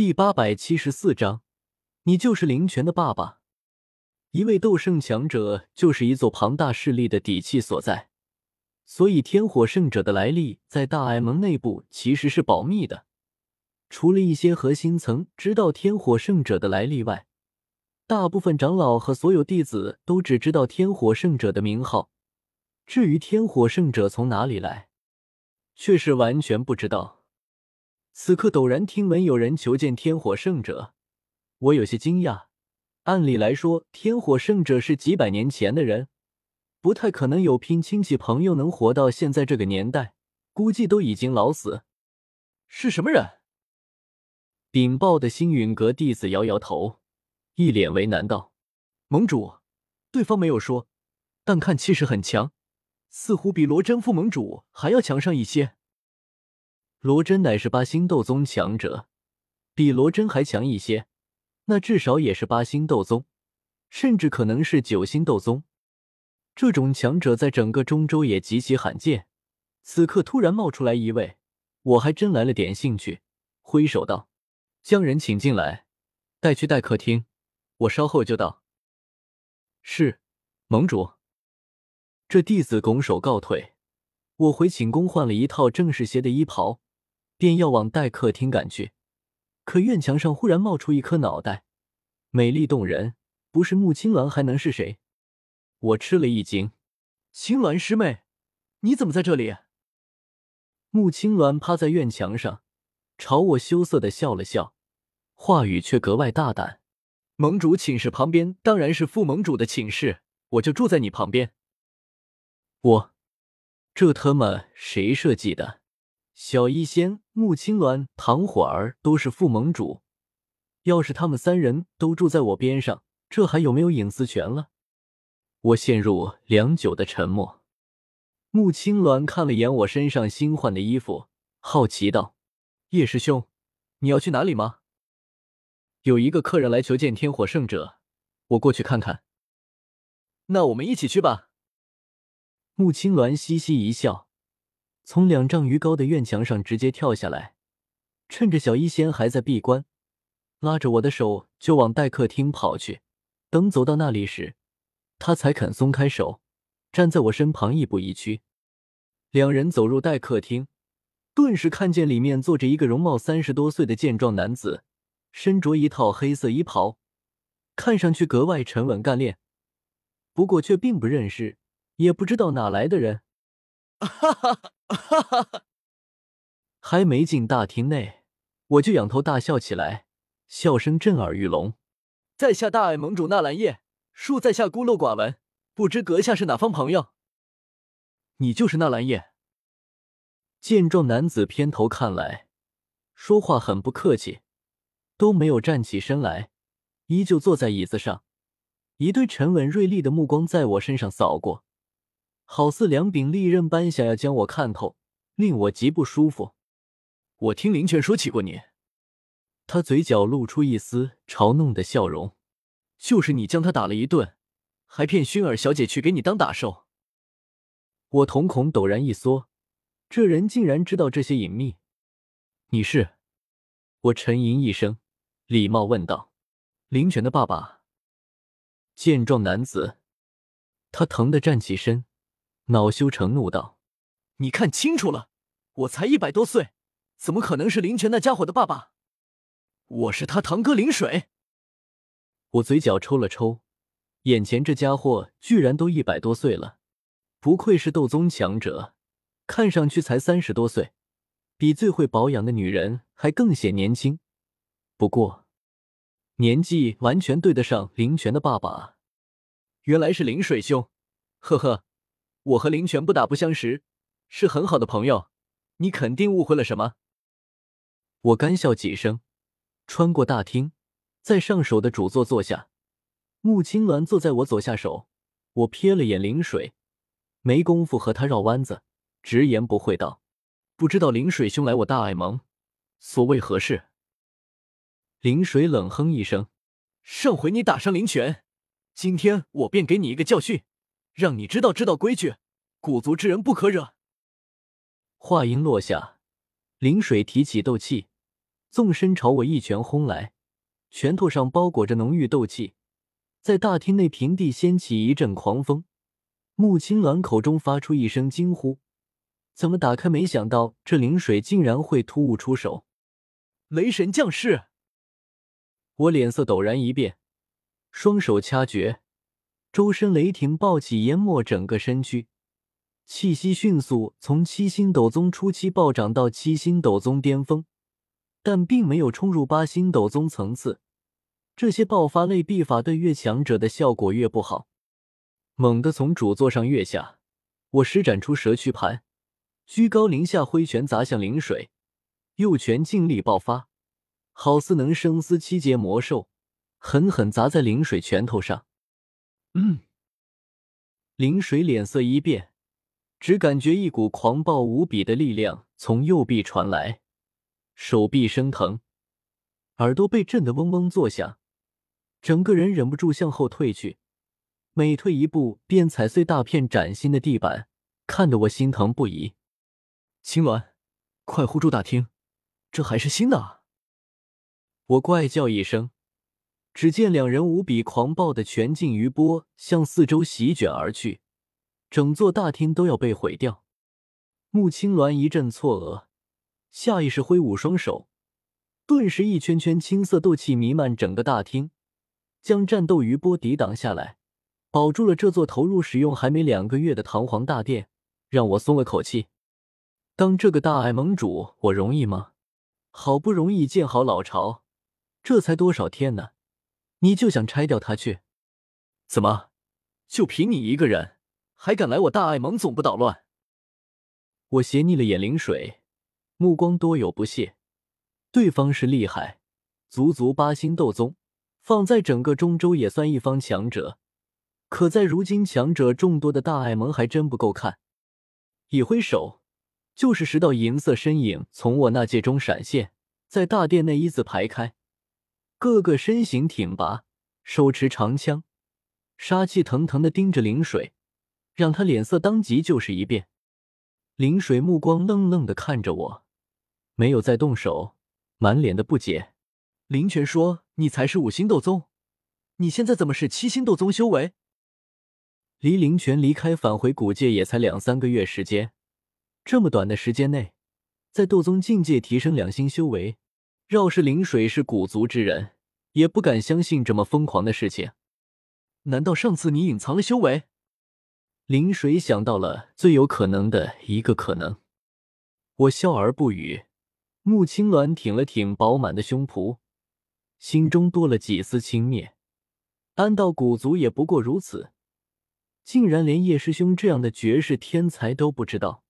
第八百七十四章，你就是林泉的爸爸。一位斗圣强者就是一座庞大势力的底气所在，所以天火圣者的来历在大爱盟内部其实是保密的。除了一些核心层知道天火圣者的来历外，大部分长老和所有弟子都只知道天火圣者的名号。至于天火圣者从哪里来，却是完全不知道。此刻陡然听闻有人求见天火圣者，我有些惊讶。按理来说，天火圣者是几百年前的人，不太可能有拼亲戚朋友能活到现在这个年代，估计都已经老死。是什么人？禀报的星陨阁弟子摇摇头，一脸为难道：“盟主，对方没有说，但看气势很强，似乎比罗真副盟主还要强上一些。”罗真乃是八星斗宗强者，比罗真还强一些，那至少也是八星斗宗，甚至可能是九星斗宗。这种强者在整个中州也极其罕见。此刻突然冒出来一位，我还真来了点兴趣，挥手道：“将人请进来，带去待客厅，我稍后就到。”是，盟主。这弟子拱手告退。我回寝宫换了一套正式些的衣袍。便要往待客厅赶去，可院墙上忽然冒出一颗脑袋，美丽动人，不是穆青鸾还能是谁？我吃了一惊，青鸾师妹，你怎么在这里？穆青鸾趴在院墙上，朝我羞涩的笑了笑，话语却格外大胆：“盟主寝室旁边当然是副盟主的寝室，我就住在你旁边。”我，这他妈谁设计的？小医仙、穆青鸾、唐火儿都是副盟主，要是他们三人都住在我边上，这还有没有隐私权了？我陷入良久的沉默。穆青鸾看了眼我身上新换的衣服，好奇道：“叶师兄，你要去哪里吗？”有一个客人来求见天火圣者，我过去看看。那我们一起去吧。穆青鸾嘻嘻一笑。从两丈余高的院墙上直接跳下来，趁着小医仙还在闭关，拉着我的手就往待客厅跑去。等走到那里时，他才肯松开手，站在我身旁亦步亦趋。两人走入待客厅，顿时看见里面坐着一个容貌三十多岁的健壮男子，身着一套黑色衣袍，看上去格外沉稳干练。不过却并不认识，也不知道哪来的人。哈哈哈哈哈哈！还没进大厅内，我就仰头大笑起来，笑声震耳欲聋。在下大爱盟主纳兰叶，恕在下孤陋寡闻，不知阁下是哪方朋友？你就是纳兰叶。健壮男子偏头看来，说话很不客气，都没有站起身来，依旧坐在椅子上，一对沉稳锐利的目光在我身上扫过。好似两柄利刃般，想要将我看透，令我极不舒服。我听林泉说起过你，他嘴角露出一丝嘲弄的笑容。就是你将他打了一顿，还骗薰儿小姐去给你当打手。我瞳孔陡然一缩，这人竟然知道这些隐秘。你是？我沉吟一声，礼貌问道：“林泉的爸爸。”健壮男子，他疼的站起身。恼羞成怒道：“你看清楚了，我才一百多岁，怎么可能是林泉那家伙的爸爸？我是他堂哥林水。”我嘴角抽了抽，眼前这家伙居然都一百多岁了，不愧是斗宗强者，看上去才三十多岁，比最会保养的女人还更显年轻。不过，年纪完全对得上林泉的爸爸。原来是林水兄，呵呵。我和林泉不打不相识，是很好的朋友。你肯定误会了什么？我干笑几声，穿过大厅，在上首的主座坐下。穆青鸾坐在我左下手。我瞥了眼林水，没工夫和他绕弯子，直言不讳道：“不知道林水兄来我大爱盟，所谓何事？”林水冷哼一声：“上回你打伤林泉，今天我便给你一个教训。”让你知道知道规矩，古族之人不可惹。话音落下，灵水提起斗气，纵身朝我一拳轰来，拳头上包裹着浓郁斗气，在大厅内平地掀起一阵狂风。穆青鸾口中发出一声惊呼：“怎么打开？没想到这灵水竟然会突兀出手！”雷神降世！我脸色陡然一变，双手掐诀，周身雷霆暴起，淹没整个身躯，气息迅速从七星斗宗初期暴涨到七星斗宗巅峰，但并没有冲入八星斗宗层次。这些爆发类臂法对越强者的效果越不好。猛地从主座上跃下，我施展出蛇躯盘，居高临下挥拳砸向灵水，右拳劲力爆发，好似能生撕七阶魔兽，狠狠砸在灵水拳头上。嗯，灵水脸色一变，只感觉一股狂暴无比的力量从右臂传来，手臂生疼，耳朵被震得嗡嗡作响，整个人忍不住向后退去。每退一步，便踩碎大片崭新的地板，看得我心疼不已。青鸾，快护住大厅，这还是新的啊！我怪叫一声，只见两人无比狂暴的拳劲余波向四周席卷而去，整座大厅都要被毁掉。穆青鸾一阵错愕，下意识挥舞双手，顿时一圈圈青色斗气弥漫整个大厅，将战斗余波抵挡下来。保住了这座投入使用还没两个月的堂皇大殿，让我松了口气。当这个大爱盟主，我容易吗？好不容易建好老巢，这才多少天呢？你就想拆掉它去？怎么，就凭你一个人，还敢来我大爱盟总部捣乱？我斜睨了眼灵水，目光多有不屑。对方是厉害，足足八星斗宗，放在整个中州也算一方强者。可在如今强者众多的大爱盟还真不够看。一挥手，就是十道银色身影从我那界中闪现，在大殿内一字排开，个个身形挺拔，手持长枪，杀气腾腾的盯着灵水，让他脸色当即就是一变。灵水目光愣愣的看着我，没有再动手，满脸的不解。林泉说：“你才是五星斗宗，你现在怎么是七星斗宗修为？”离灵泉离开返回古界也才两三个月时间，这么短的时间内，在斗宗境界提升两星修为，饶是灵水是古族之人，也不敢相信这么疯狂的事情。难道上次你隐藏了修为？灵水想到了最有可能的一个可能，我笑而不语。穆青鸾挺了挺饱满的胸脯，心中多了几丝轻蔑。安道古族也不过如此。竟然连叶师兄这样的绝世天才都不知道。